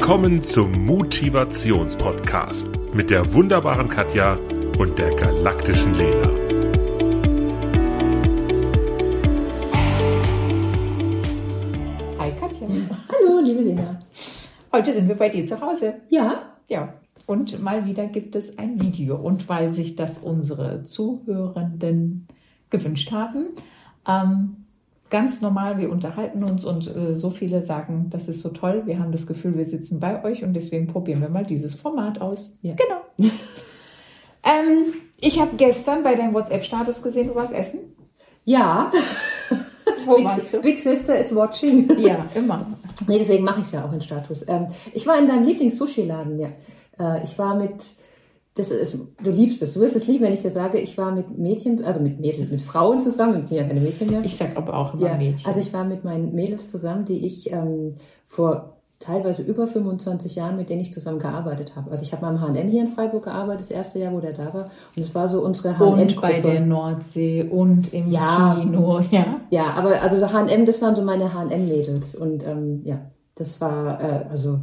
Willkommen zum Motivationspodcast mit der wunderbaren Katja und der galaktischen Lena. Hi Katja. Hallo, liebe Lena. Heute sind wir bei dir zu Hause. Ja, Ja. Und mal wieder gibt es ein Video. Und weil sich das unsere Zuhörenden gewünscht haben, ähm, ganz normal, wir unterhalten uns und äh, so viele sagen, das ist so toll. Wir haben das Gefühl, wir sitzen bei euch und deswegen probieren wir mal dieses Format aus. Ja. Genau. ähm, ich habe gestern bei deinem WhatsApp-Status gesehen, du warst essen. ja. Wo Big, warst du? Big Sister is watching. Ja, immer. Nee, deswegen mache ich es ja auch in Status. Ähm, ich war in deinem Lieblings-Sushi-Laden, ja. Äh, ich war mit, das ist, du liebst es, du wirst es lieben, wenn ich dir sage, ich war mit Mädchen, also mit Mädchen, mit Frauen zusammen, sind ja keine Mädchen mehr. Ich sag aber auch immer ja, Mädchen. Also ich war mit meinen Mädels zusammen, die ich ähm, vor teilweise über 25 Jahren, mit denen ich zusammen gearbeitet habe. Also ich habe mal im H&M hier in Freiburg gearbeitet, das erste Jahr, wo der da war. Und es war so unsere und bei der H&M-Gruppe. Nordsee und im Ja. Kino, ja. Ja, aber also H&M, das waren so meine H&M-Mädels. Und ähm, ja, das war, äh, also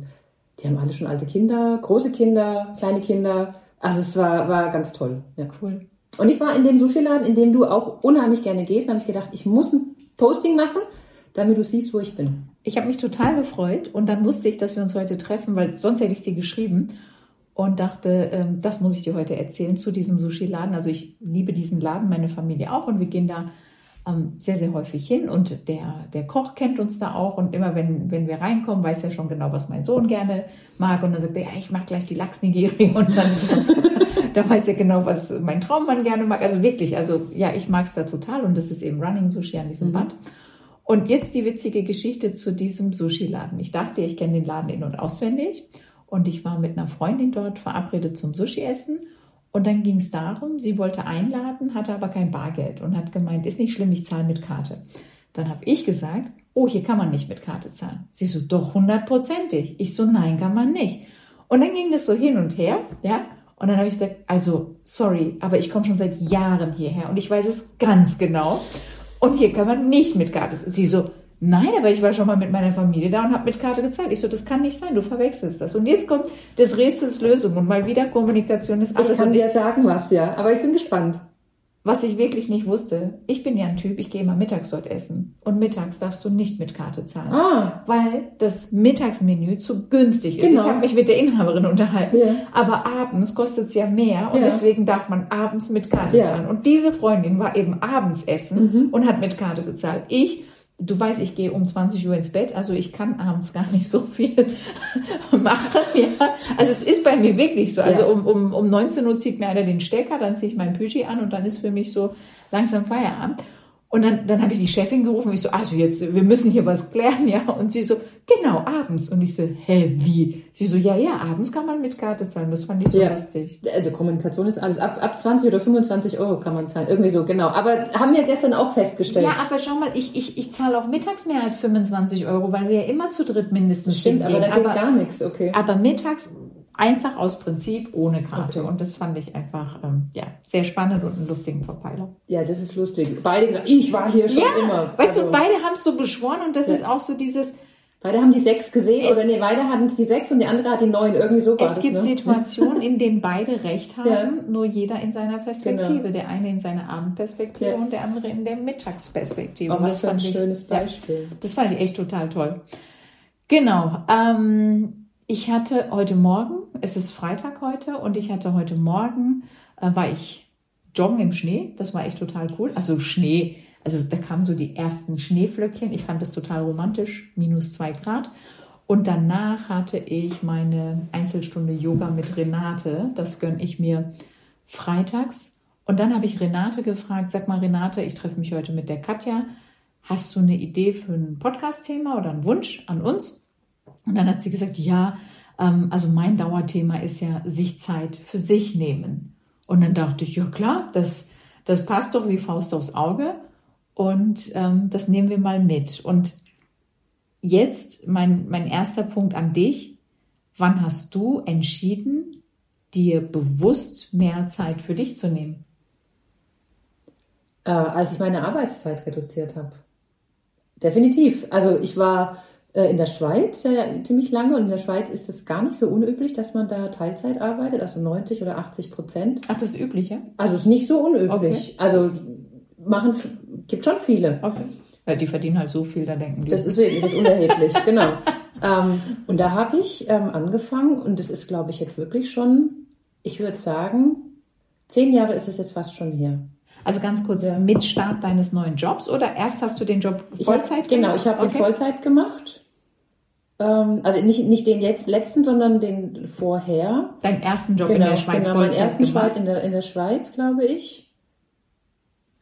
die haben alle schon alte Kinder, große Kinder, kleine Kinder. Also es war, war ganz toll. Ja. Cool. Und ich war in dem Sushi-Laden, in dem du auch unheimlich gerne gehst, da habe ich gedacht, ich muss ein Posting machen, damit du siehst, wo ich bin. Ich habe mich total gefreut und dann wusste ich, dass wir uns heute treffen, weil sonst hätte ich sie geschrieben und dachte, ähm, das muss ich dir heute erzählen zu diesem Sushi-Laden. Also ich liebe diesen Laden, meine Familie auch und wir gehen da sehr, sehr häufig hin und der, der Koch kennt uns da auch und immer wenn, wenn wir reinkommen, weiß er schon genau, was mein Sohn gerne mag und dann sagt er, ja, ich mag gleich die Lachs-Nigiri und dann, da weiß er genau, was mein Traummann gerne mag. Also wirklich, also ja, ich mag es da total und das ist eben Running Sushi an diesem Mhm. Band. Und jetzt die witzige Geschichte zu diesem Sushi-Laden. Ich dachte, ich kenne den Laden in- und auswendig. Und ich war mit einer Freundin dort verabredet zum Sushi-Essen. Und dann ging es darum, sie wollte einladen, hatte aber kein Bargeld und hat gemeint, ist nicht schlimm, ich zahle mit Karte. Dann habe ich gesagt, oh, hier kann man nicht mit Karte zahlen. Sie so, doch hundertprozentig. Ich so, nein, kann man nicht. Und dann ging das so hin und her, ja. Und dann habe ich gesagt, also, sorry, aber ich komme schon seit Jahren hierher und ich weiß es ganz genau. Und hier kann man nicht mit Karte. Sie so, nein, aber ich war schon mal mit meiner Familie da und habe mit Karte gezahlt. Ich so, das kann nicht sein, du verwechselst das. Und jetzt kommt des Rätsels Lösung und mal wieder Kommunikation ist Ich alles. kann Und dir sagen was, ja, aber ich bin gespannt. was ich wirklich nicht wusste, ich bin ja ein Typ, ich gehe immer mittags dort essen. Und mittags darfst du nicht mit Karte zahlen. Ah, Weil das Mittagsmenü zu günstig ist. Genau. Ich habe mich mit der Inhaberin unterhalten. Ja. Aber abends kostet es ja mehr und Ja. deswegen darf man abends mit Karte Ja. zahlen. Und diese Freundin war eben abends essen Mhm. und hat mit Karte gezahlt. Ich, du weißt, ich gehe um 20 Uhr ins Bett, also ich kann abends gar nicht so viel machen. Ja. Also es ist bei mir wirklich so. Also Ja. um, um, um 19 Uhr zieht mir einer den Stecker, dann ziehe ich mein Pyji an und dann ist für mich so langsam Feierabend. Und dann, dann habe ich die Chefin gerufen, ich so, also jetzt, wir müssen hier was klären, ja. Und sie so, genau, abends. Und ich so, hä, wie? Sie so, ja, ja, abends kann man mit Karte zahlen. Das fand ich so Ja. lustig. Also Kommunikation ist alles. Ab, ab 20 oder 25 Euro kann man zahlen. Irgendwie so, genau. Aber haben wir gestern auch festgestellt. Ja, aber schau mal, ich, ich, ich zahle auch mittags mehr als 25 Euro, weil wir ja immer zu dritt mindestens Stimmt, aber hingehen. da geht gar nichts, okay. aber mittags einfach aus Prinzip ohne Karte. Okay. Und das fand ich einfach ähm, ja, sehr spannend und einen lustigen Verpeiler. Ja, das ist lustig. Beide gesagt, ich war hier schon Ja, immer. weißt Also, du, beide haben es so beschworen und das Ja. ist auch so dieses, beide haben die sechs gesehen Es- oder nee, beide hatten die sechs und die andere hat die neun. Irgendwie so es das, gibt ne? Situationen, in denen beide recht haben, Ja. nur jeder in seiner Perspektive. Genau. Der eine in seiner Abendperspektive Ja. und der andere in der Mittagsperspektive. Oh, was für ein ich- schönes ja, Beispiel. Das fand ich echt total toll. Genau. Ähm, ich hatte heute Morgen, es ist Freitag heute, und ich hatte heute Morgen, äh, war ich joggen im Schnee. Das war echt total cool. Also Schnee, also da kamen so die ersten Schneeflöckchen. Ich fand das total romantisch, minus zwei Grad. Und danach hatte ich meine Einzelstunde Yoga mit Renate. Das gönne ich mir freitags. Und dann habe ich Renate gefragt, sag mal Renate, ich treffe mich heute mit der Katja. Hast du eine Idee für ein Podcast-Thema oder einen Wunsch an uns? Und dann hat sie gesagt, ja, also mein Dauerthema ist ja sich Zeit für sich nehmen. Und dann dachte ich, ja klar, das, das passt doch wie Faust aufs Auge. Und ähm, das nehmen wir mal mit. Und jetzt mein, mein erster Punkt an dich. Wann hast du entschieden, dir bewusst mehr Zeit für dich zu nehmen? Äh, als ich meine Arbeitszeit reduziert habe. Definitiv. Also ich war in der Schweiz ja, ziemlich lange und in der Schweiz ist es gar nicht so unüblich, dass man da Teilzeit arbeitet, also 90 oder 80 Prozent. Ach, das ist üblich, ja? Also es ist nicht so unüblich. Okay. Also machen gibt schon viele. Okay. Ja, die verdienen halt so viel, da denken die. Das ist wirklich, das ist unerheblich, genau. Ähm, und da habe ich ähm, angefangen und das ist, glaube ich, jetzt wirklich schon, ich würde sagen, zehn Jahre ist es jetzt fast schon her. also ganz kurz, mit Start deines neuen Jobs oder erst hast du den Job hab- Vollzeit Genau, gemacht? ich habe den okay. Vollzeit gemacht. Ähm, also nicht, nicht den jetzt letzten, sondern den vorher. Deinen ersten Job genau, in der Schweiz genau, meinen ersten. Schweiz in der, in der Schweiz, glaube ich.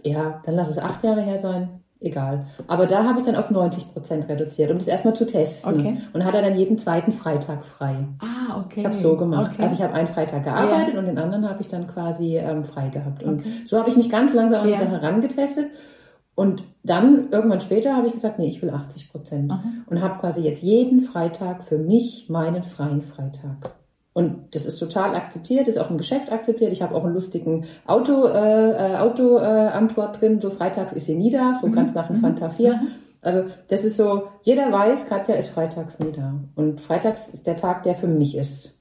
Ja, dann lass es acht Jahre her sein. Egal. Aber da habe ich dann auf 90 Prozent reduziert, um das erstmal zu testen. Okay. Und hatte dann jeden zweiten Freitag frei. Ah, okay. Ich habe so gemacht. Okay. Also ich habe einen Freitag gearbeitet und den anderen habe ich dann quasi ähm, frei gehabt. Und Okay. so habe ich mich ganz langsam an die Ja. Sache herangetestet. Und dann irgendwann später habe ich gesagt, nee, ich will 80 Prozent. Und habe quasi jetzt jeden Freitag für mich meinen freien Freitag. Und das ist total akzeptiert, ist auch im Geschäft akzeptiert. Ich habe auch einen lustigen Auto, äh, äh, Auto äh, Antwort drin. So freitags ist sie nie da, so Mhm. ganz nach dem Mhm. Fanta 4. Mhm. Also das ist so, jeder weiß, Katja ist freitags nie da. Und freitags ist der Tag, der für mich ist.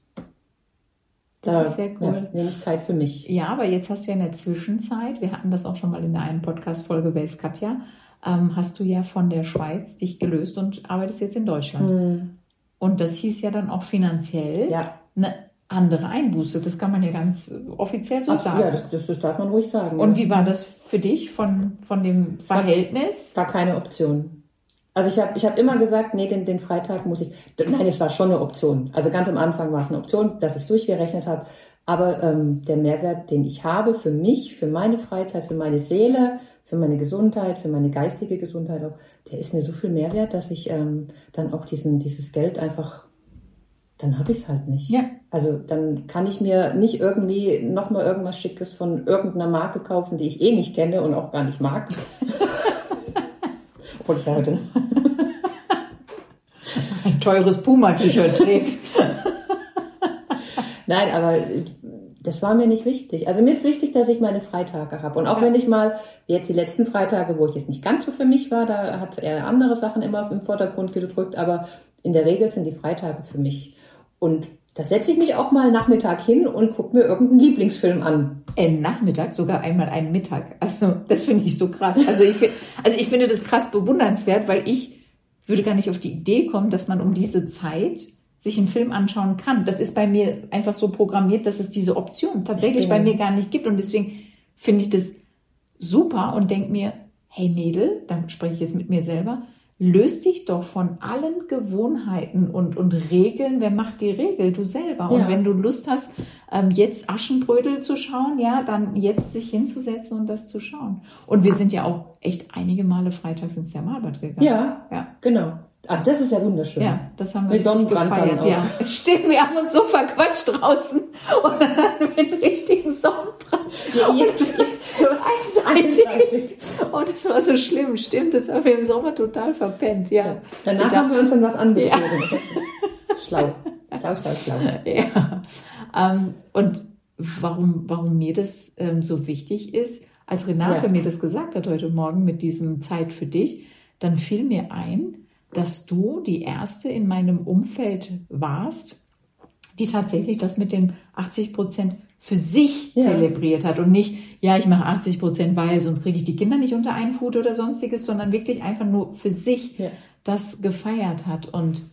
Das Da, ist sehr cool. Ja, nehme ich Zeit für mich. Ja, aber jetzt hast du ja in der Zwischenzeit, wir hatten das auch schon mal in der einen Podcast-Folge, wer ist Katja, ähm, hast du ja von der Schweiz dich gelöst und arbeitest jetzt in Deutschland. Hm, Und das hieß ja dann auch finanziell Ja, eine andere Einbuße. Das kann man ja ganz offiziell so Ach, sagen. ja das, das, das darf man ruhig sagen. und ja. wie war das für dich von, von dem Verhältnis? war keine Option. Also ich habe ich hab immer gesagt, nee, den, den Freitag muss ich. Nein, es war schon eine Option. Also ganz am Anfang war es eine Option, dass ich es durchgerechnet habe. Aber ähm, der Mehrwert, den ich habe für mich, für meine Freizeit, für meine Seele, für meine Gesundheit, für meine geistige Gesundheit auch, der ist mir so viel Mehrwert, dass ich ähm, dann auch diesen, dieses Geld einfach, dann habe ich es halt nicht. Ja. Also dann kann ich mir nicht irgendwie nochmal irgendwas Schickes von irgendeiner Marke kaufen, die ich eh nicht kenne und auch gar nicht mag. Obwohl ich ja heute Ein teures Puma-T-Shirt trägst. Nein, aber das war mir nicht wichtig. Also mir ist wichtig, dass ich meine Freitage habe. Und auch Ja. wenn ich mal, jetzt die letzten Freitage, wo ich jetzt nicht ganz so für mich war, da hat er andere Sachen immer im Vordergrund gedrückt, aber in der Regel sind die Freitage für mich. Und da setze ich mich auch mal Nachmittag hin und gucke mir irgendeinen Lieblingsfilm an. Ein Nachmittag, sogar einmal einen Mittag. Also das finde ich so krass. Also ich, find, also ich finde das krass bewundernswert, weil ich würde gar nicht auf die Idee kommen, dass man um diese Zeit sich einen Film anschauen kann. Das ist bei mir einfach so programmiert, dass es diese Option tatsächlich Ich bei mir gar nicht gibt. Und deswegen finde ich das super und denke mir, hey Mädel, dann spreche ich jetzt mit mir selber, löst dich doch von allen Gewohnheiten und, und Regeln. Wer macht die Regel? Du selber. Und Ja. wenn du Lust hast, ähm, jetzt Aschenbrödel zu schauen, ja, dann jetzt sich hinzusetzen und das zu schauen. Und wir sind ja auch echt einige Male freitags ins Thermalbad gegangen. Ja, Ja. genau. Also das ist ja wunderschön. Ja, das haben wir Mit Sonnenbrand dann gefeiert. auch. Ja, stimmt. Wir haben uns so verquatscht draußen und dann hatten wir einen richtigen Sonnenbrand. Ja, Und so einseitig. Einseitig. Und das war so schlimm. Stimmt, das haben wir im Sommer total verpennt. Ja. Danach Wir haben wir uns dann was angezogen. Schlau. Schlau, schlau, schlau. Ja. Ähm, und warum, warum mir das ähm, so wichtig ist, als Renate Ja. mir das gesagt hat heute Morgen mit diesem Zeit für dich, dann fiel mir ein, dass du die erste in meinem Umfeld warst, die tatsächlich das mit den 80 Prozent für sich Ja. zelebriert hat und nicht, ja, ich mache 80 Prozent, weil sonst kriege ich die Kinder nicht unter einen Hut oder sonstiges, sondern wirklich einfach nur für sich Ja. das gefeiert hat. Und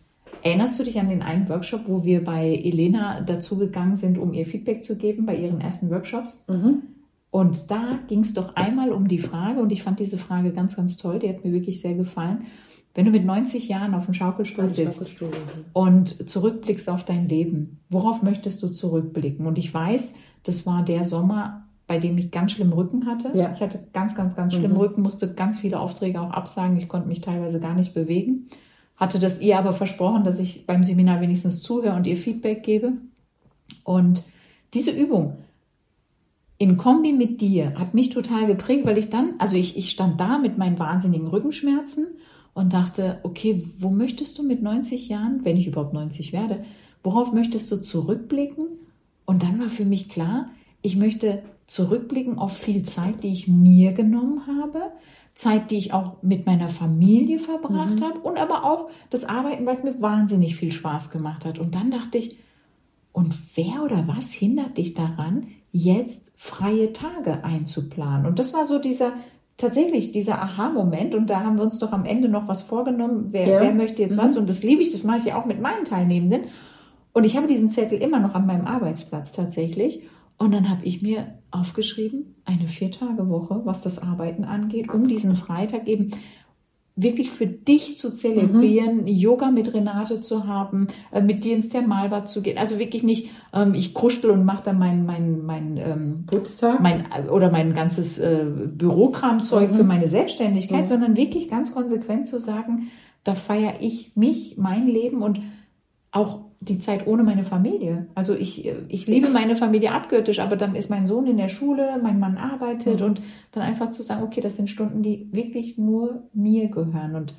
erinnerst du dich an den einen Workshop, wo wir bei Elena dazugegangen sind, um ihr Feedback zu geben bei ihren ersten Workshops? Mhm. Und da ging es doch einmal um die Frage, und ich fand diese Frage ganz, ganz toll, die hat mir wirklich sehr gefallen. Wenn du mit 90 Jahren auf dem Schaukelstuhl sitzt Schaukelstuhl. und zurückblickst auf dein Leben, worauf möchtest du zurückblicken? Und ich weiß, das war der Sommer, bei dem ich ganz schlimm Rücken hatte. Ja. Ich hatte ganz, ganz, ganz schlimm Mhm. Rücken, musste ganz viele Aufträge auch absagen. Ich konnte mich teilweise gar nicht bewegen. Hatte das ihr aber versprochen, dass ich beim Seminar wenigstens zuhöre und ihr Feedback gebe. Und diese Übung in Kombi mit dir hat mich total geprägt, weil ich dann, also ich, ich stand da mit meinen wahnsinnigen Rückenschmerzen und dachte, okay, wo möchtest du mit 90 Jahren, wenn ich überhaupt 90 werde, worauf möchtest du zurückblicken? Und dann war für mich klar, ich möchte zurückblicken auf viel Zeit, die ich mir genommen habe, Zeit, die ich auch mit meiner Familie verbracht Mhm. habe und aber auch das Arbeiten, weil es mir wahnsinnig viel Spaß gemacht hat. Und dann dachte ich, und wer oder was hindert dich daran, jetzt freie Tage einzuplanen? Und das war so dieser, tatsächlich dieser Aha-Moment. Und da haben wir uns doch am Ende noch was vorgenommen. Wer, Ja. wer möchte jetzt Mhm. was? Und das liebe ich, das mache ich ja auch mit meinen Teilnehmenden. Und ich habe diesen Zettel immer noch an meinem Arbeitsplatz tatsächlich. Und dann habe ich mir aufgeschrieben, eine Vier-Tage-Woche, was das Arbeiten angeht, um diesen Freitag eben wirklich für dich zu zelebrieren, Yoga mit Renate zu haben, äh, mit dir ins Thermalbad zu gehen. Also wirklich nicht, ähm, ich kruschel und mache da mein, mein, mein, ähm, Putztag. mein oder mein ganzes äh, Bürokramzeug Mhm. für meine Selbstständigkeit, Mhm. sondern wirklich ganz konsequent zu sagen, da feiere ich mich, mein Leben und auch die Zeit ohne meine Familie. Also ich, ich liebe meine Familie abgöttisch, aber dann ist mein Sohn in der Schule, mein Mann arbeitet Mhm. und dann einfach zu sagen, okay, das sind Stunden, die wirklich nur mir gehören. Und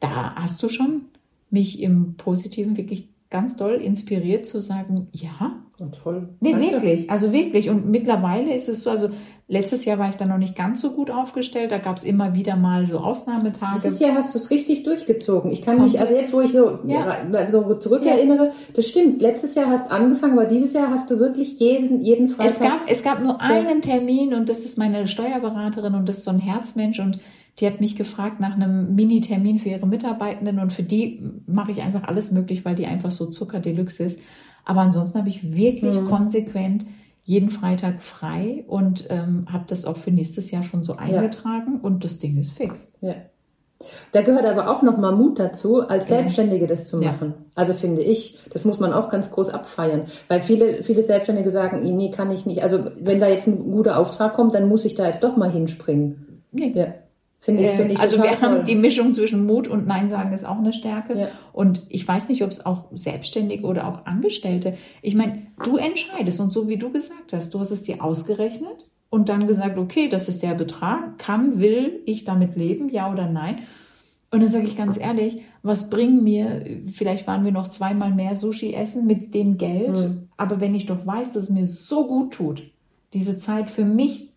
da hast du schon mich im Positiven wirklich ganz doll inspiriert zu sagen, ja, Und toll. Nee, Danke. wirklich. Also wirklich. Und mittlerweile ist es so, also letztes Jahr war ich da noch nicht ganz so gut aufgestellt. Da gab es immer wieder mal so Ausnahmetage. Dieses Jahr hast du es richtig durchgezogen. Ich kann mich, also jetzt, wo ich so, Ja. so zurückerinnere, das stimmt. Letztes Jahr hast du angefangen, aber dieses Jahr hast du wirklich jeden, jeden Freitag. Es gab, es gab nur einen Termin und das ist meine Steuerberaterin und das ist so ein Herzmensch und die hat mich gefragt nach einem Mini-Termin für ihre Mitarbeitenden und für die mache ich einfach alles möglich, weil die einfach so Zucker Deluxe ist. Aber ansonsten habe ich wirklich Mhm. konsequent jeden Freitag frei und ähm, habe das auch für nächstes Jahr schon so eingetragen und das Ding ist fix. Ja. Da gehört aber auch noch mal Mut dazu, als Ja. Selbstständige das zu Ja. machen. Also finde ich, das muss man auch ganz groß abfeiern. Weil viele, viele Selbstständige sagen, nee, kann ich nicht. Also wenn da jetzt ein guter Auftrag kommt, dann muss ich da jetzt doch mal hinspringen. Nee. Ja. Finde ich, finde ich also wir haben toll. die Mischung zwischen Mut und Nein sagen ist auch eine Stärke. Ja. Und ich weiß nicht, ob es auch Selbstständige oder auch Angestellte. Ich meine, du entscheidest und so wie du gesagt hast, du hast es dir ausgerechnet und dann gesagt, okay, das ist der Betrag, kann, will ich damit leben, ja oder nein? Und dann sage ich ganz ehrlich, was bringen mir, vielleicht waren wir noch zweimal mehr Sushi essen mit dem Geld, Mhm. aber wenn ich doch weiß, dass es mir so gut tut, diese Zeit für mich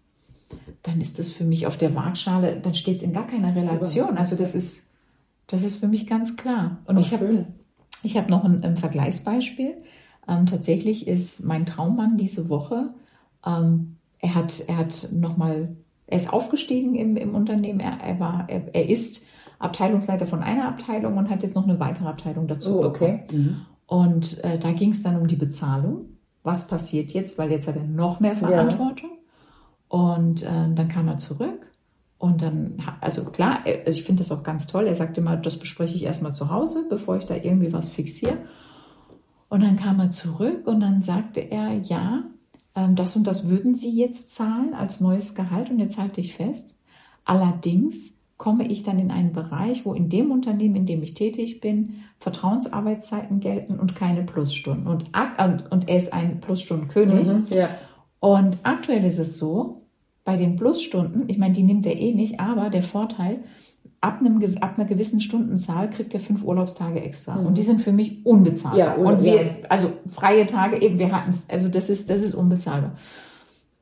dann ist das für mich auf der Waagschale, dann steht es in gar keiner Relation. Also das ist, das ist für mich ganz klar. Und Ach, ich habe ich habe noch ein, ein Vergleichsbeispiel. Ähm, tatsächlich ist mein Traummann diese Woche, ähm, er hat, er hat nochmal, er ist aufgestiegen im, im Unternehmen, er, er, war, er, er ist Abteilungsleiter von einer Abteilung und hat jetzt noch eine weitere Abteilung dazu Oh, okay. Mhm. Und äh, da ging es dann um die Bezahlung. Was passiert jetzt? Weil jetzt hat er noch mehr Verantwortung. Und äh, dann kam er zurück. Und dann, also klar, also ich finde das auch ganz toll. Er sagte mal, das bespreche ich erstmal zu Hause, bevor ich da irgendwie was fixiere. Und dann kam er zurück und dann sagte er, ja, ähm, das und das würden Sie jetzt zahlen als neues Gehalt. Und jetzt halte ich fest. Allerdings komme ich dann in einen Bereich, wo in dem Unternehmen, in dem ich tätig bin, Vertrauensarbeitszeiten gelten und keine Plusstunden. Und, und er ist ein Plusstundenkönig. Mhm. Ja. Und aktuell ist es so, bei den Plusstunden, ich meine, die nimmt er eh nicht, aber der Vorteil, ab, einem, ab einer gewissen Stundenzahl kriegt er fünf Urlaubstage extra. Mhm. Und die sind für mich unbezahlbar. Ja, oder- und wir, ja. also freie Tage, eben, wir hatten es, also das ist, das ist unbezahlbar.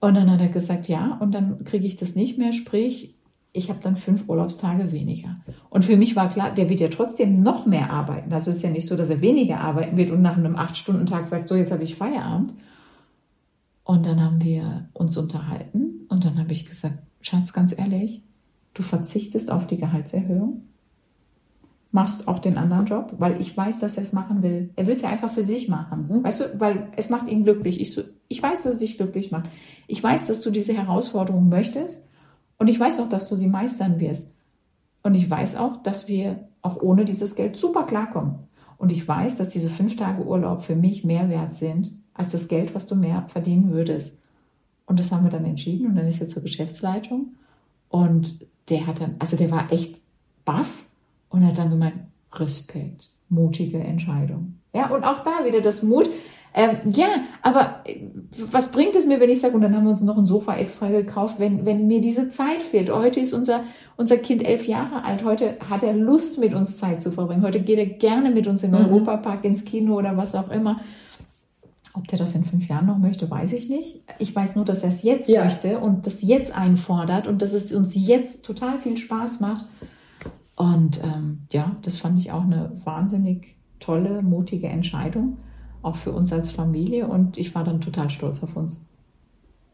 Und dann hat er gesagt, ja, und dann kriege ich das nicht mehr, sprich, ich habe dann fünf Urlaubstage weniger. Und für mich war klar, der wird ja trotzdem noch mehr arbeiten. Also es ist ja nicht so, dass er weniger arbeiten wird und nach einem Acht-Stunden-Tag sagt, so, jetzt habe ich Feierabend. Und dann haben wir uns unterhalten und dann habe ich gesagt, Schatz, ganz ehrlich, du verzichtest auf die Gehaltserhöhung, machst auch den anderen Job, weil ich weiß, dass er es machen will. Er will es ja einfach für sich machen. Mhm. Weißt du, weil es macht ihn glücklich. Ich, so, ich weiß, dass es dich glücklich macht. Ich weiß, dass du diese Herausforderung möchtest und ich weiß auch, dass du sie meistern wirst. Und ich weiß auch, dass wir auch ohne dieses Geld super klarkommen. Und ich weiß, dass diese fünf Tage Urlaub für mich mehr wert sind als das Geld, was du mehr verdienen würdest. Und das haben wir dann entschieden und dann ist er zur Geschäftsleitung und der hat dann, also der war echt baff und hat dann gemeint, Respekt, mutige Entscheidung. Ja, und auch da wieder das Mut. Ähm, ja, aber äh, was bringt es mir, wenn ich sage, und dann haben wir uns noch ein Sofa extra gekauft, wenn, wenn mir diese Zeit fehlt. Heute ist unser, unser Kind elf Jahre alt. Heute hat er Lust, mit uns Zeit zu verbringen. Heute geht er gerne mit uns in den Mhm. Europapark, ins Kino oder was auch immer. Ob der das in fünf Jahren noch möchte, weiß ich nicht. Ich weiß nur, dass er es jetzt Ja. möchte und das jetzt einfordert und dass es uns jetzt total viel Spaß macht. Und ähm, ja, das fand ich auch eine wahnsinnig tolle, mutige Entscheidung, auch für uns als Familie. Und ich war dann total stolz auf uns.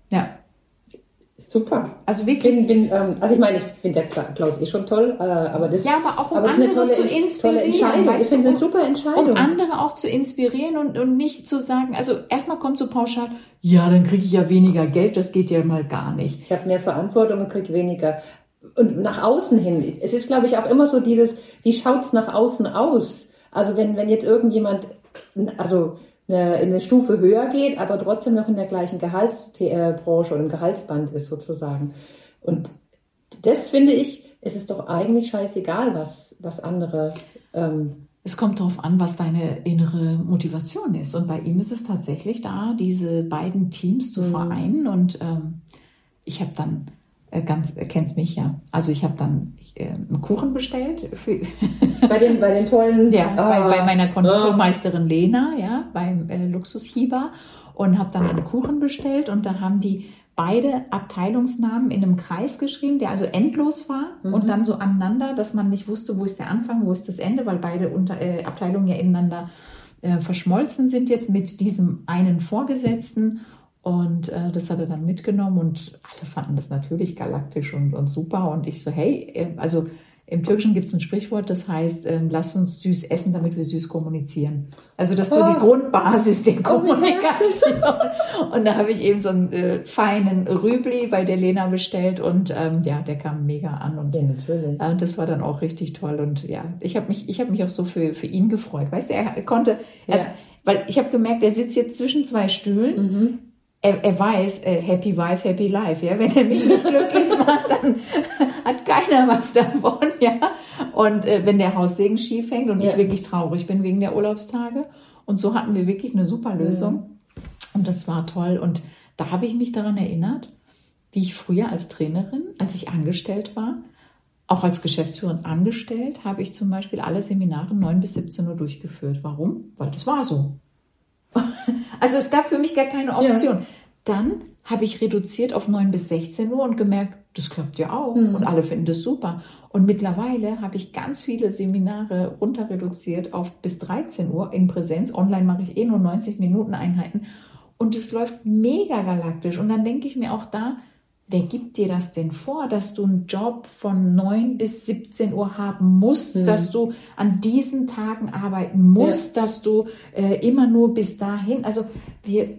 Ja, Super. also wirklich. Bin, bin, ähm, also ich meine, ich finde der Kla- Klaus eh schon toll, äh, aber das, Ja, aber auch um aber es ist eine andere tolle, zu tolle inspirieren, Entscheidung. weißt Ich finde eine super Entscheidung. um andere auch zu inspirieren und, und nicht zu sagen, also erstmal kommt so pauschal, ja, dann kriege ich ja weniger Geld, das geht ja mal gar nicht. Ich habe mehr Verantwortung und kriege weniger. Und nach außen hin, es ist, glaube ich, auch immer so dieses, wie schaut's nach außen aus? Also wenn, wenn jetzt irgendjemand, also eine, eine Stufe höher geht, aber trotzdem noch in der gleichen Gehaltsbranche oder im Gehaltsband ist sozusagen. Und das finde ich, es ist doch eigentlich scheißegal, was, was andere ähm, Es kommt darauf an, was deine innere Motivation ist. Und bei ihm ist es tatsächlich da, diese beiden Teams zu Mhm. vereinen. Und ähm, ich habe dann äh, ganz, äh, kennst mich ja. Also ich habe dann äh, einen Kuchen bestellt bei den, bei den tollen, Ja, bei, Ah, bei meiner Konditormeisterin Lena, ja, beim äh, Luxushieber und habe dann einen Kuchen bestellt und da haben die beide Abteilungsnamen in einem Kreis geschrieben, der also endlos war Mhm. und dann so aneinander, dass man nicht wusste, wo ist der Anfang, wo ist das Ende, weil beide unter, äh, Abteilungen ja ineinander äh, verschmolzen sind jetzt mit diesem einen Vorgesetzten. Und äh, das hat er dann mitgenommen und alle fanden das natürlich galaktisch und, und super. Und ich so, hey, äh, also im Türkischen gibt es ein Sprichwort, das heißt, ähm, lass uns süß essen, damit wir süß kommunizieren. Also das ist so Oh. die Grundbasis der Oh, Kommunikation. und da habe ich eben so einen äh, feinen Rübli bei der Lena bestellt und ähm, ja, der kam mega an und Ja, natürlich. äh, das war dann auch richtig toll und ja, ich habe mich, ich habe mich auch so für, für ihn gefreut. Weißt du, er konnte, er, Ja. weil ich habe gemerkt, er sitzt jetzt zwischen zwei Stühlen Mhm. Er, er weiß, äh, happy wife, happy life. Ja? Wenn er mich nicht glücklich macht, dann hat keiner was davon. Ja? Und äh, wenn der Haussegen schief hängt und Ja. ich wirklich traurig bin wegen der Urlaubstage. Und so hatten wir wirklich eine super Lösung. Und das war toll. Und da habe ich mich daran erinnert, wie ich früher als Trainerin, als ich angestellt war, auch als Geschäftsführerin angestellt, habe ich zum Beispiel alle Seminare 9 bis 17 Uhr durchgeführt. Warum? Weil das war so. Also es gab für mich gar keine Option. Dann habe ich reduziert auf 9 bis 16 Uhr und gemerkt, das klappt ja auch Mhm. und alle finden das super. Und mittlerweile habe ich ganz viele Seminare runter reduziert auf bis 13 Uhr in Präsenz. Online mache ich eh nur 90 Minuten Einheiten und es läuft mega galaktisch. Und dann denke ich mir auch da, wer gibt dir das denn vor, dass du einen Job von 9 bis 17 Uhr haben musst, Mhm. dass du an diesen Tagen arbeiten musst, dass du äh, immer nur bis dahin, also wir,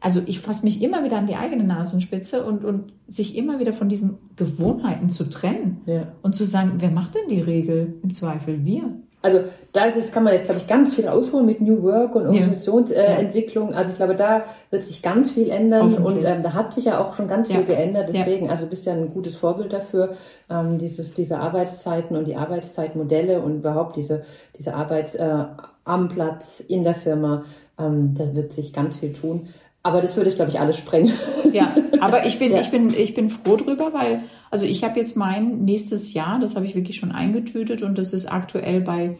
also ich fasse mich immer wieder an die eigene Nasenspitze und, und sich immer wieder von diesen Gewohnheiten zu trennen Ja. und zu sagen, wer macht denn die Regel? Im Zweifel wir. Also da ist es, kann man jetzt, glaube ich, ganz viel ausholen mit New Work und Organisationsentwicklung. also ich glaube, da wird sich ganz viel ändern und ähm, da hat sich ja auch schon ganz Ja. viel geändert. Ja. Deswegen, also du bist ja ein gutes Vorbild dafür, ähm, dieses, diese Arbeitszeiten und die Arbeitszeitmodelle und überhaupt diese, diese Arbeit äh, am Platz, in der Firma. Ähm, da wird sich ganz viel tun. Aber das würde es, glaube ich, alles sprengen. Ja, aber ich bin, Ja. ich bin, ich bin froh drüber, weil, also ich habe jetzt mein nächstes Jahr, das habe ich wirklich schon eingetütet und das ist aktuell bei,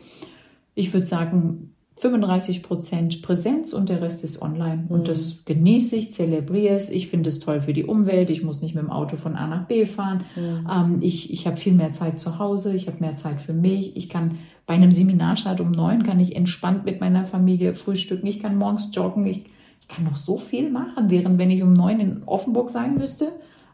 ich würde sagen, 35 Prozent Präsenz und der Rest ist online. Und Mhm. das genieße ich, zelebriere es. Ich finde es toll für die Umwelt. Ich muss nicht mit dem Auto von A nach B fahren. Ähm, ich ich habe viel mehr Zeit zu Hause. Ich habe mehr Zeit für mich. Ich kann bei einem Seminarstart um neun kann ich entspannt mit meiner Familie frühstücken. Ich kann morgens joggen. Ich, ich kann noch so viel machen, während wenn ich um neun in Offenburg sein müsste,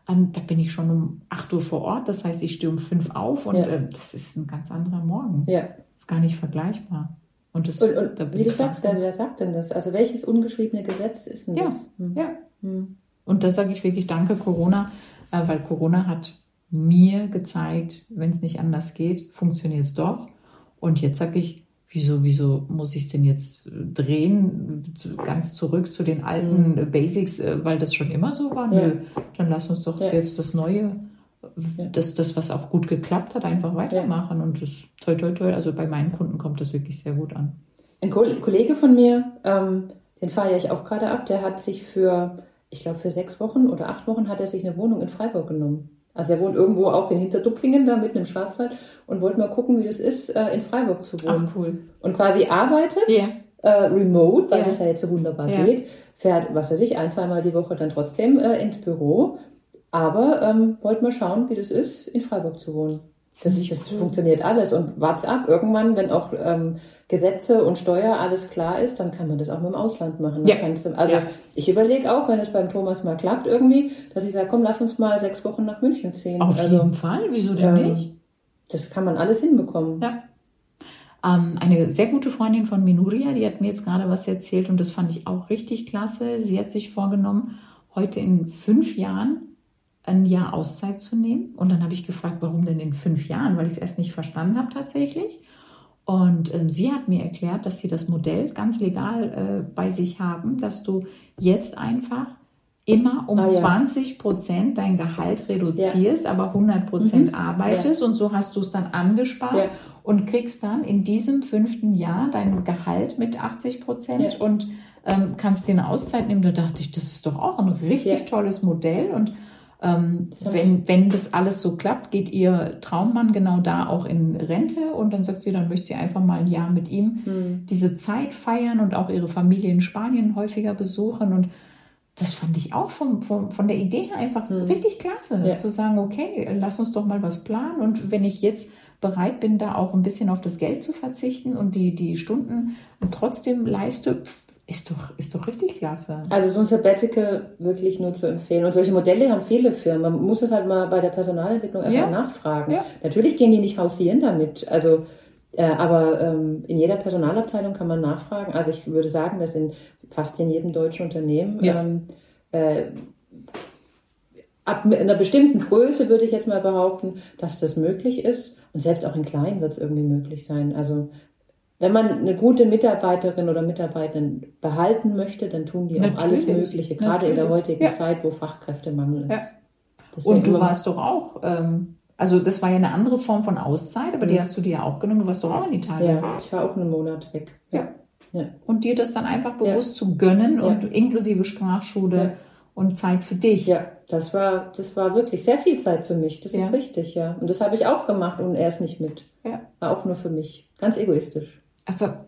ähm, da bin ich schon um 8 Uhr vor Ort. Das heißt, ich stehe um fünf auf und Ja. ähm, das ist ein ganz anderer Morgen. ja. Ist gar nicht vergleichbar. Und, das, Und, und da wie du sagst, wer, wer sagt denn das? Also welches ungeschriebene Gesetz ist denn Ja, das? Hm. ja. Hm. Und da sage ich wirklich Danke, Corona, äh, weil Corona hat mir gezeigt, wenn es nicht anders geht, funktioniert es doch. Und jetzt sage ich, wieso, wieso muss ich es denn jetzt äh, drehen, ganz zurück zu den alten äh, Basics, äh, weil das schon immer so war? Ja. Nö, dann lass uns doch Ja. jetzt das Neue, das, das, was auch gut geklappt hat, einfach weitermachen. Und das toi toi toi, also bei meinen Kunden kommt das wirklich sehr gut an. Ein Ko- Kollege von mir, ähm, den fahre ich auch gerade ab, der hat sich für, ich glaube für sechs Wochen oder acht Wochen hat er sich eine Wohnung in Freiburg genommen. Also er wohnt irgendwo auch in Hintertupfingen, da mitten im Schwarzwald und wollte mal gucken, wie das ist, äh, in Freiburg zu wohnen. Ach cool. Und quasi arbeitet Ja. äh, remote, weil Ja. das ja jetzt so wunderbar Ja. geht, fährt, was weiß ich, ein, zweimal die Woche dann trotzdem äh, ins Büro. Aber ähm, wollte mal schauen, wie das ist, in Freiburg zu wohnen. Das, das cool. funktioniert alles. Und wart's ab, irgendwann, wenn auch ähm, Gesetze und Steuer alles klar ist, dann kann man das auch mit dem Ausland machen. Ja. Du, also Ja. ich überlege auch, wenn es beim Thomas mal klappt irgendwie, dass ich sage, komm, lass uns mal sechs Wochen nach München ziehen. Auf also, jeden Fall, wieso denn ähm, nicht? Das kann man alles hinbekommen. Ja. Ähm, eine sehr gute Freundin von Minuria, die hat mir jetzt gerade was erzählt und das fand ich auch richtig klasse. Sie hat sich vorgenommen, heute in fünf Jahren ein Jahr Auszeit zu nehmen. Und dann habe ich gefragt, warum denn in fünf Jahren, weil ich es erst nicht verstanden habe tatsächlich. Und ähm, sie hat mir erklärt, dass sie das Modell ganz legal äh, bei sich haben, dass du jetzt einfach immer um Ah, ja. 20 Prozent dein Gehalt reduzierst, aber 100 Prozent Mhm. arbeitest und so hast du es dann angespart Ja. und kriegst dann in diesem fünften Jahr dein Gehalt mit 80 Prozent Ja. und ähm, kannst dir eine Auszeit nehmen. Da dachte ich, das ist doch auch ein richtig Ja. tolles Modell und ähm, wenn, wenn das alles so klappt, geht ihr Traummann genau da auch in Rente und dann sagt sie, dann möchte sie einfach mal ein Jahr mit ihm Hm. diese Zeit feiern und auch ihre Familie in Spanien häufiger besuchen. Und das fand ich auch vom, vom, von der Idee her einfach Hm. richtig klasse, Ja. zu sagen, okay, lass uns doch mal was planen. Und wenn ich jetzt bereit bin, da auch ein bisschen auf das Geld zu verzichten und die, die Stunden trotzdem leiste, ist doch, ist doch richtig klasse. Also so ein Sabbatical wirklich nur zu empfehlen. Und solche Modelle haben viele Firmen. Man muss es halt mal bei der Personalentwicklung einfach Ja. nachfragen. Ja. Natürlich gehen die nicht hausieren damit. Also, äh, aber ähm, in jeder Personalabteilung kann man nachfragen. Also ich würde sagen, dass in fast in jedem deutschen Unternehmen Ja. ähm, äh, ab einer bestimmten Größe würde ich jetzt mal behaupten, dass das möglich ist. Und selbst auch in kleinen wird es irgendwie möglich sein. Also wenn man eine gute Mitarbeiterin oder Mitarbeiter behalten möchte, dann tun die auch Natürlich. alles Mögliche, gerade in der Natürlich. heutigen Ja. Zeit, wo Fachkräftemangel ist. Ja. Und du warst doch auch, ähm, also das war ja eine andere Form von Auszeit, aber die Mhm. hast du dir ja auch genommen. Du warst doch auch in Italien. Ja, ich war auch einen Monat weg. Ja. Ja. Und dir das dann einfach Ja. bewusst zu gönnen Ja. und inklusive Sprachschule Ja. und Zeit für dich. Ja, das war, das war wirklich sehr viel Zeit für mich. Das Ja. ist richtig, ja. Und das habe ich auch gemacht und er ist nicht mit. Ja. War auch nur für mich. Ganz egoistisch. Aber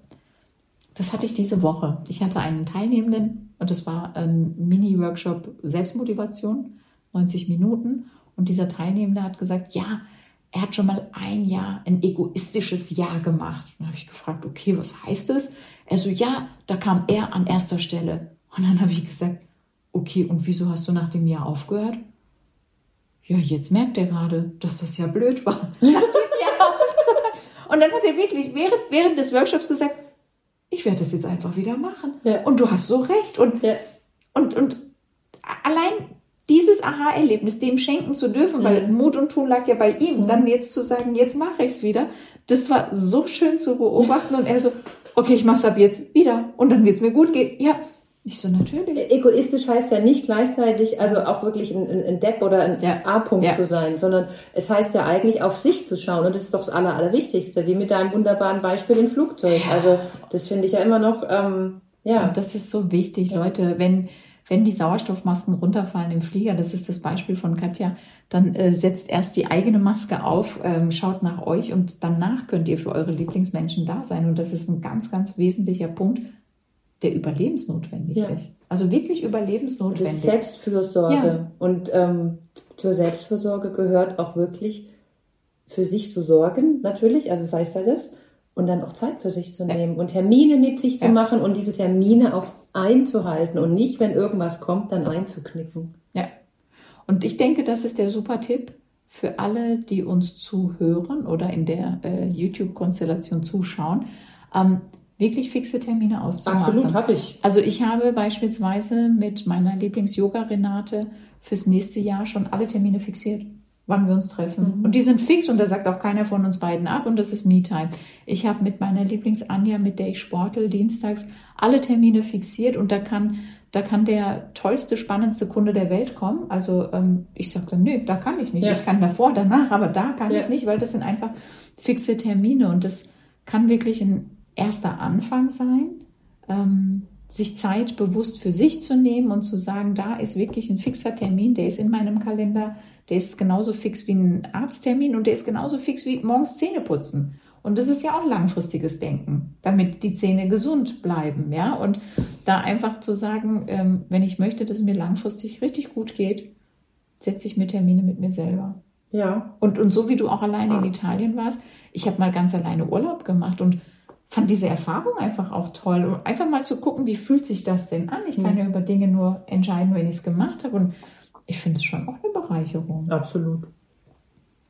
das hatte ich diese Woche. Ich hatte einen Teilnehmenden und das war ein Mini-Workshop Selbstmotivation, 90 Minuten. Und dieser Teilnehmende hat gesagt, ja, er hat schon mal ein Jahr ein egoistisches Jahr gemacht. Und dann habe ich gefragt, okay, was heißt das? Er so, ja, da kam er an erster Stelle. Und dann habe ich gesagt, okay, und wieso hast du nach dem Jahr aufgehört? Ja, jetzt merkt er gerade, dass das ja blöd war. Nach dem Jahr aufzuhören. Und dann hat er wirklich während, während des Workshops gesagt, ich werde das jetzt einfach wieder machen. Ja. Und du hast so recht. Und, Ja. und, und allein dieses Aha-Erlebnis dem schenken zu dürfen, weil Mhm. Mut und Tun lag ja bei ihm, Mhm. dann jetzt zu sagen, jetzt mache ich es wieder, das war so schön zu beobachten. Und er so, okay, ich mache es ab jetzt wieder. Und dann wird es mir gut gehen. Ja, ich so, natürlich. Egoistisch heißt ja nicht gleichzeitig, also auch wirklich ein, ein ein Depp oder ein Ja. A-Punkt Ja. zu sein, sondern es heißt ja eigentlich auf sich zu schauen. Und das ist doch das Aller, Allerwichtigste, wie mit deinem wunderbaren Beispiel im Flugzeug. Ja. Also das finde ich ja immer noch, ähm, ja. Und das ist so wichtig, Leute, wenn, wenn die Sauerstoffmasken runterfallen im Flieger, das ist das Beispiel von Katja, dann äh, setzt erst die eigene Maske auf, ähm, schaut nach euch und danach könnt ihr für eure Lieblingsmenschen da sein. Und das ist ein ganz, ganz wesentlicher Punkt, der überlebensnotwendig Ja. ist. Also wirklich Das ist überlebensnotwendig. Selbstfürsorge. Ja. Und ähm, zur Selbstfürsorge gehört auch wirklich für sich zu sorgen, natürlich, also das heißt ja das, und dann auch Zeit für sich zu nehmen und Termine mit sich zu machen und diese Termine auch einzuhalten und nicht, wenn irgendwas kommt, dann einzuknicken. Ja. Und ich denke, das ist der super Tipp für alle, die uns zuhören oder in der äh, YouTube-Konstellation zuschauen, ähm, wirklich fixe Termine auszumachen. Absolut, habe ich. Also ich habe beispielsweise mit meiner Lieblings-Yoga-Renate fürs nächste Jahr schon alle Termine fixiert, wann wir uns treffen. Mhm. Und die sind fix und da sagt auch keiner von uns beiden ab und das ist Me-Time. Ich habe mit meiner Lieblings-Anja, mit der ich sportel, dienstags alle Termine fixiert und da kann, da kann der tollste, spannendste Kunde der Welt kommen. Also ähm, ich sage dann, nö, da kann ich nicht. Ja. Ich kann davor, danach, aber da kann Ja. ich nicht, weil das sind einfach fixe Termine und das kann wirklich ein erster Anfang sein, ähm, sich Zeit bewusst für sich zu nehmen und zu sagen, da ist wirklich ein fixer Termin, der ist in meinem Kalender, der ist genauso fix wie ein Arzttermin und der ist genauso fix wie morgens Zähne putzen. Und das ist ja auch langfristiges Denken, damit die Zähne gesund bleiben, ja. Und da einfach zu sagen, ähm, wenn ich möchte, dass es mir langfristig richtig gut geht, setze ich mir Termine mit mir selber. Ja. Und, und so wie du auch alleine in Italien warst, ich habe mal ganz alleine Urlaub gemacht und fand diese Erfahrung einfach auch toll. Und einfach mal zu gucken, wie fühlt sich das denn an? Ich kann ja über Dinge nur entscheiden, wenn ich es gemacht habe. Und ich finde es schon auch eine Bereicherung. Absolut.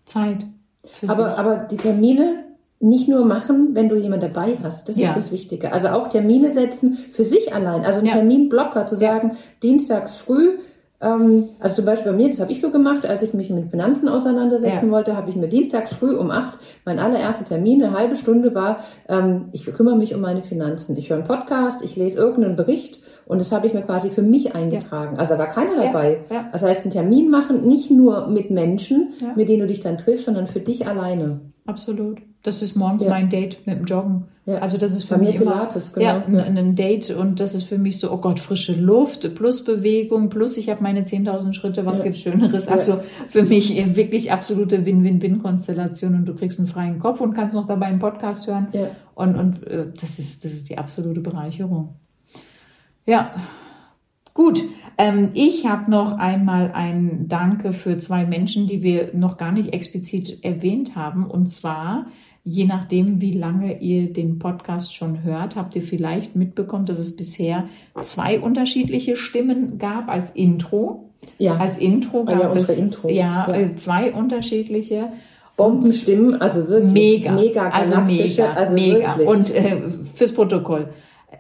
Zeit. Für Aber, sich. aber die Termine nicht nur machen, wenn du jemanden dabei hast. Das Ja. ist das Wichtige. Also auch Termine setzen für sich allein. Also einen Ja. Terminblocker zu sagen, dienstags früh, also zum Beispiel bei mir, das habe ich so gemacht, als ich mich mit Finanzen auseinandersetzen Ja. wollte, habe ich mir dienstags früh um acht, mein allererster Termin, eine halbe Stunde war, ähm, ich kümmere mich um meine Finanzen. Ich höre einen Podcast, ich lese irgendeinen Bericht und das habe ich mir quasi für mich eingetragen. Also da war keiner Ja, dabei. ja. Das heißt, einen Termin machen, nicht nur mit Menschen, Ja. mit denen du dich dann triffst, sondern für dich alleine. Absolut. Das ist morgens Ja. mein Date mit dem Joggen. Ja. Also das ist für Bei mich immer Pilates, genau. ja, ein, Ja. ein Date und das ist für mich so, oh Gott, frische Luft plus Bewegung plus ich habe meine 10.000 Schritte, was Ja. gibt's Schöneres? Ja. Also für mich wirklich absolute Win-Win-Win-Konstellation und du kriegst einen freien Kopf und kannst noch dabei einen Podcast hören Ja. und, und äh, das, ist, das ist die absolute Bereicherung. Ja, gut. Ähm, ich habe noch einmal ein Danke für zwei Menschen, die wir noch gar nicht explizit erwähnt haben. Und zwar, je nachdem, wie lange ihr den Podcast schon hört, habt ihr vielleicht mitbekommen, dass es bisher zwei unterschiedliche Stimmen gab als Intro. Ja, Als Intro Ah ja, gab unsere es Intros, ja, ja. äh, zwei unterschiedliche. Bombenstimmen, also wirklich Mega, mega also galaktische, mega, also mega. Und äh, fürs Protokoll.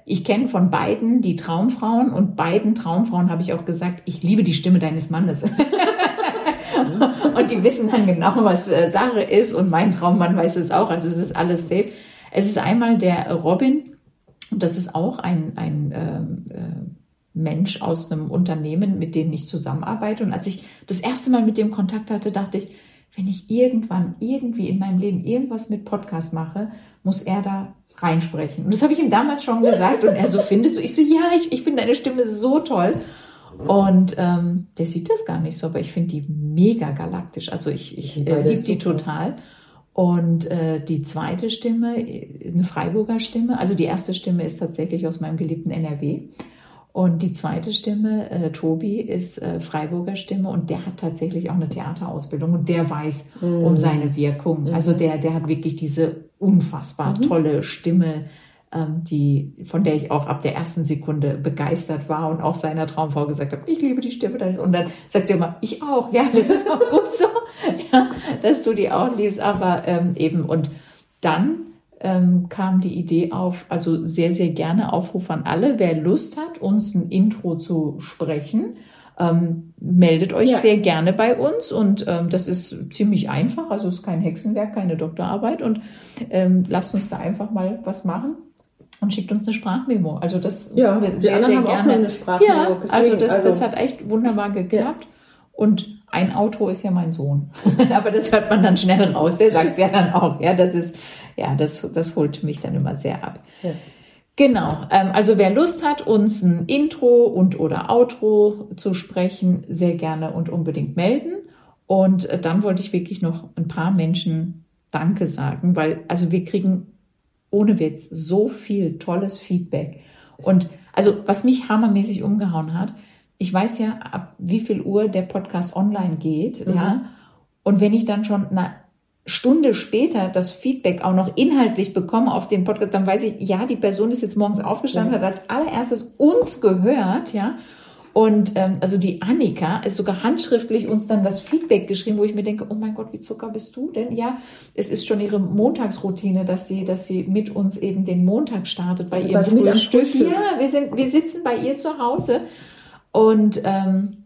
Ich kenne von beiden die Traumfrauen und beiden Traumfrauen habe ich auch gesagt, ich liebe die Stimme deines Mannes. und die wissen dann genau, was äh, Sache ist und mein Traummann weiß es auch, also es ist alles safe. Es ist einmal der Robin und das ist auch ein, ein ähm, äh, Mensch aus einem Unternehmen, mit dem ich zusammenarbeite. Und als ich das erste Mal mit dem Kontakt hatte, dachte ich, wenn ich irgendwann irgendwie in meinem Leben irgendwas mit Podcast mache, muss er da reinsprechen. Und das habe ich ihm damals schon gesagt. Und er so, findest du? Ich so, ja, ich, ich finde deine Stimme so toll. Und ähm, der sieht das gar nicht so, aber ich finde die mega galaktisch. Also ich, ich äh, liebe die total. Und äh, die zweite Stimme, äh, eine Freiburger Stimme, also die erste Stimme ist tatsächlich aus meinem geliebten NRW. Und die zweite Stimme, äh, Tobi, ist äh, Freiburger Stimme und der hat tatsächlich auch eine Theaterausbildung und der weiß Mhm. um seine Wirkung. Mhm. Also der, der hat wirklich diese unfassbar Mhm. tolle Stimme, ähm, die, von der ich auch ab der ersten Sekunde begeistert war und auch seiner Traumfrau gesagt habe, ich liebe die Stimme. deines-" Und dann sagt sie immer, ich auch. Ja, das ist auch gut so, ja, dass du die auch liebst. Aber ähm, eben, und dann ähm, kam die Idee auf, also sehr, sehr gerne Aufruf an alle, wer Lust hat, uns ein Intro zu sprechen. Ähm, meldet euch Ja. sehr gerne bei uns und ähm, das ist ziemlich einfach, also ist kein Hexenwerk, keine Doktorarbeit und ähm, lasst uns da einfach mal was machen und schickt uns eine Sprachmemo. Also das ja, machen wir sehr, sehr haben gerne. eine Sprachmemo. Ja, deswegen, also das, das hat echt wunderbar geklappt. Und ein Auto ist ja mein Sohn. Aber das hört man dann schnell raus. Der sagt es ja dann auch. Ja, das ist, ja, das, das holt mich dann immer sehr ab. Ja. Genau. Ähm, also wer Lust hat, uns ein Intro und oder Outro zu sprechen, sehr gerne und unbedingt melden. Und äh, dann wollte ich wirklich noch ein paar Menschen Danke sagen, weil also wir kriegen ohne Witz so viel tolles Feedback. Und also was mich hammermäßig umgehauen hat, ich weiß ja, ab wie viel Uhr der Podcast online geht, Mhm. ja. Und wenn ich dann schon eine Stunde später das Feedback auch noch inhaltlich bekomme auf den Podcast, dann weiß ich, ja, die Person ist jetzt morgens aufgestanden, hat als allererstes uns gehört, ja. Und ähm, also die Annika ist sogar handschriftlich uns dann das Feedback geschrieben, wo ich mir denke, oh mein Gott, wie Zucker bist du denn? Ja, es ist schon ihre Montagsroutine, dass sie, dass sie mit uns eben den Montag startet bei Also ihrem am Frühstück. Frühstück. Ja, wir sind, wir sitzen bei ihr zu Hause und ähm,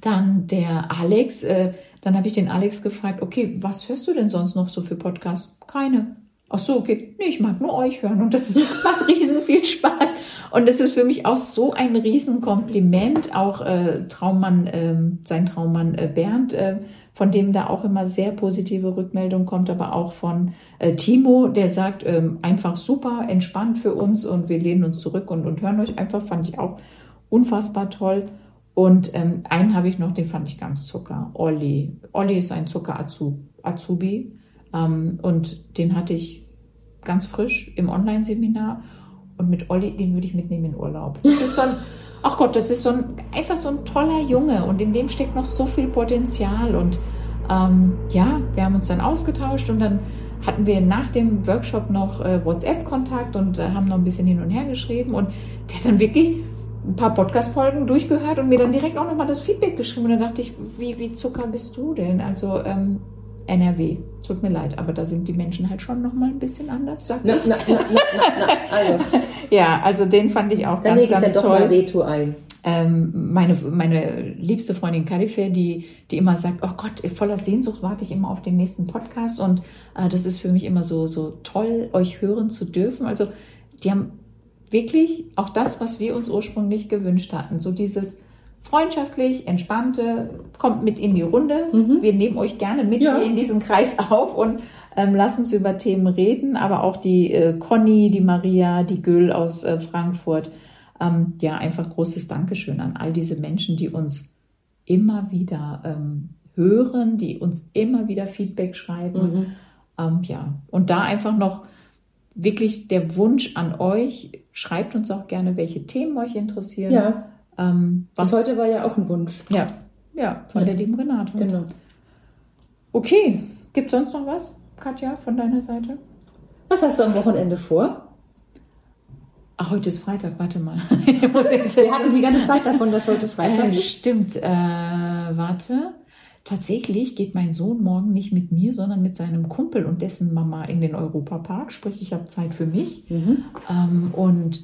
dann der Alex, äh, dann habe ich den Alex gefragt, okay, was hörst du denn sonst noch so für Podcasts? Keine. Ach so, okay. Nee, ich mag nur euch hören und das macht riesen viel Spaß. Und das ist für mich auch so ein Riesenkompliment. Auch äh, Traummann, ähm, sein Traummann äh, Bernd, äh, von dem da auch immer sehr positive Rückmeldung kommt, aber auch von äh, Timo, der sagt, ähm, einfach super, entspannt für uns und wir lehnen uns zurück und, und hören euch einfach, fand ich auch unfassbar toll. Und ähm, einen habe ich noch, den fand ich ganz zucker. Olli. Olli ist ein Zucker-Azubi. Ähm, und den hatte ich ganz frisch im Online-Seminar. Und mit Olli, den würde ich mitnehmen in Urlaub. Das ist so ein, ach Gott, das ist so ein, einfach so ein toller Junge und in dem steckt noch so viel Potenzial. Und ähm, ja, wir haben uns dann ausgetauscht und dann hatten wir nach dem Workshop noch äh, WhatsApp-Kontakt und äh, haben noch ein bisschen hin und her geschrieben. Und der hat dann wirklich ein paar Podcast-Folgen durchgehört und mir dann direkt auch nochmal das Feedback geschrieben. Und dann dachte ich, wie, wie Zucker bist du denn? Also ähm, NRW. Tut mir leid, aber da sind die Menschen halt schon noch mal ein bisschen anders, sag Na, ich. na, na. Also, Ja, also den fand ich auch dann ganz, lege ich ganz dann doch mal toll. Veto ein. Ähm, meine, meine liebste Freundin Kalife, die, die immer sagt, oh Gott, voller Sehnsucht warte ich immer auf den nächsten Podcast und äh, das ist für mich immer so, so toll, euch hören zu dürfen. Also die haben wirklich auch das, was wir uns ursprünglich gewünscht hatten. So dieses freundschaftlich, entspannte, kommt mit in die Runde. Mhm. Wir nehmen euch gerne mit Ja. in diesen Kreis auf und ähm, lassen uns über Themen reden. Aber auch die äh, Conny, die Maria, die Gül aus äh, Frankfurt. Ähm, ja, einfach großes Dankeschön an all diese Menschen, die uns immer wieder ähm, hören, die uns immer wieder Feedback schreiben. Mhm. Ähm, ja, und da einfach noch wirklich der Wunsch an euch, schreibt uns auch gerne, welche Themen euch interessieren. Ja, Ähm, das was heute war ja auch ein Wunsch. ja, ja, von Ja. der lieben Renate. Genau. Okay, gibt sonst noch was, Katja, von deiner Seite? Was hast du am Wochenende vor? Ach, heute ist Freitag, warte mal. Wir hatten die ganze Zeit davon, dass heute Freitag Äh, ist. stimmt, äh, warte. Tatsächlich geht mein Sohn morgen nicht mit mir, sondern mit seinem Kumpel und dessen Mama in den Europapark. Sprich, ich habe Zeit für mich. Mhm. Ähm, und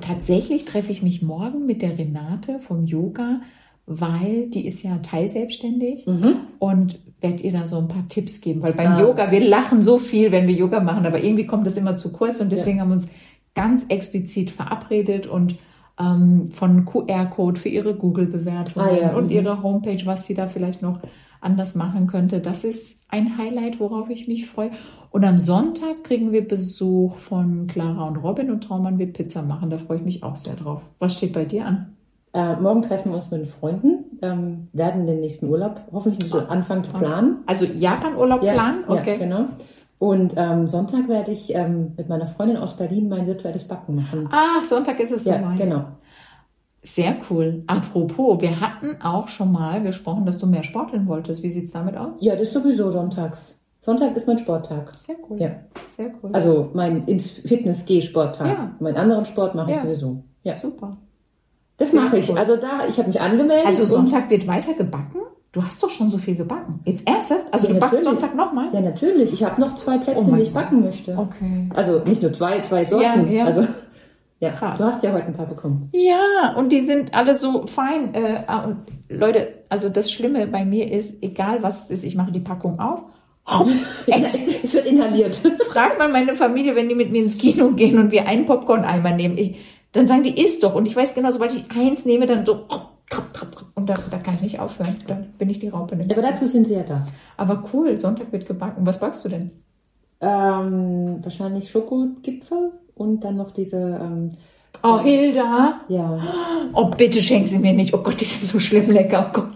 tatsächlich treffe ich mich morgen mit der Renate vom Yoga, weil die ist ja teilselbstständig Mhm. und werde ihr da so ein paar Tipps geben. Weil beim Ah. Yoga, wir lachen so viel, wenn wir Yoga machen, aber irgendwie kommt das immer zu kurz und deswegen haben wir uns ganz explizit verabredet und ähm, von QR-Code für ihre Google-Bewertungen Ah, ja, und mhm. ihre Homepage, was sie da vielleicht noch anders machen könnte. Das ist ein Highlight, worauf ich mich freue. Und am Sonntag kriegen wir Besuch von Clara und Robin und Traumann wird Pizza machen. Da freue ich mich auch sehr drauf. Was steht bei dir an? Äh, morgen treffen wir uns mit Freunden, ähm, werden den nächsten Urlaub hoffentlich ein bisschen anfangen zu planen. Also Japan-Urlaub planen? Okay. ja, genau. Und ähm, Sonntag werde ich ähm, mit meiner Freundin aus Berlin mein virtuelles Backen machen. Ah, Sonntag ist es ja, soweit. genau. Sehr cool. Apropos, wir hatten auch schon mal gesprochen, dass du mehr sporteln wolltest. Wie sieht's damit aus? Ja, das ist sowieso sonntags. Sonntag ist mein Sporttag. Sehr cool. Ja. Sehr cool. Also mein ins Fitness geh Sporttag. Ja. Meinen anderen Sport mache ich Ja. sowieso. Ja. super. Das mache ich. cool. Also da, ich habe mich angemeldet. Also Sonntag wird weiter gebacken? Du hast doch schon so viel gebacken. Jetzt ernsthaft? Also Ja, du backst natürlich. Sonntag nochmal? Ja, natürlich. Ich habe noch zwei Plätzchen, Oh die ich Gott. backen möchte. Okay. Also nicht nur zwei, zwei Sorten. Ja, ja. Also ja, Krass. du hast ja heute ein paar bekommen. Ja, und die sind alle so fein. Äh, ah, und Leute, also das Schlimme bei mir ist, egal was es ist, ich mache die Packung auf. Es wird inhaliert. Fragt mal meine Familie, wenn die mit mir ins Kino gehen und wir einen Popcorn-Eimer nehmen. Ich, dann sagen die, isst doch. Und ich weiß genau, sobald ich eins nehme, dann so, trapp, trapp, trapp. und da, da kann ich nicht aufhören. Dann bin ich die Raupe nicht. Aber dazu sind sie ja da. Aber cool, Sonntag wird gebacken. Was backst du denn? Ähm, wahrscheinlich Schokogipfel und dann noch diese, ähm, Oh, Hilda. ja, Oh, bitte schenk sie mir nicht. Oh Gott, die sind so schlimm lecker. Oh Gott.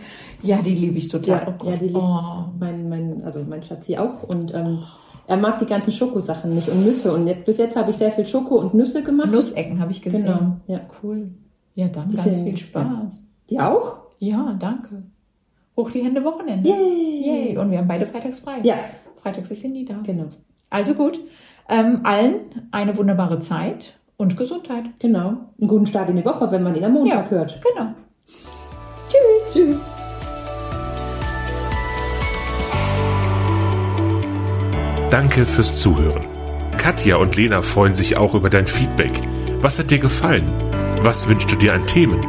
Ja, die liebe ich total. Ja, oh ja, die lieb- oh. mein, mein, also mein Schatzi auch. Und ähm, er mag die ganzen Schokosachen nicht und Nüsse. Und jetzt, bis jetzt habe ich sehr viel Schoko und Nüsse gemacht. Nussecken habe ich gesehen. Genau, ja. Cool. Ja, dann Die ganz viel Spaß. Die auch? Ja. danke. Hoch die Hände Wochenende. Yay! Yay. Und wir haben beide freitags frei. Ja, Freitags ist sie nie da. genau. Also gut. Ähm, allen eine wunderbare Zeit und Gesundheit. Genau. Einen guten Start in die Woche, wenn man ihn am Montag Ja. hört. Genau. Tschüss. Tschüss. Danke fürs Zuhören. Katja und Lena freuen sich auch über dein Feedback. Was hat dir gefallen? Was wünschst du dir an Themen?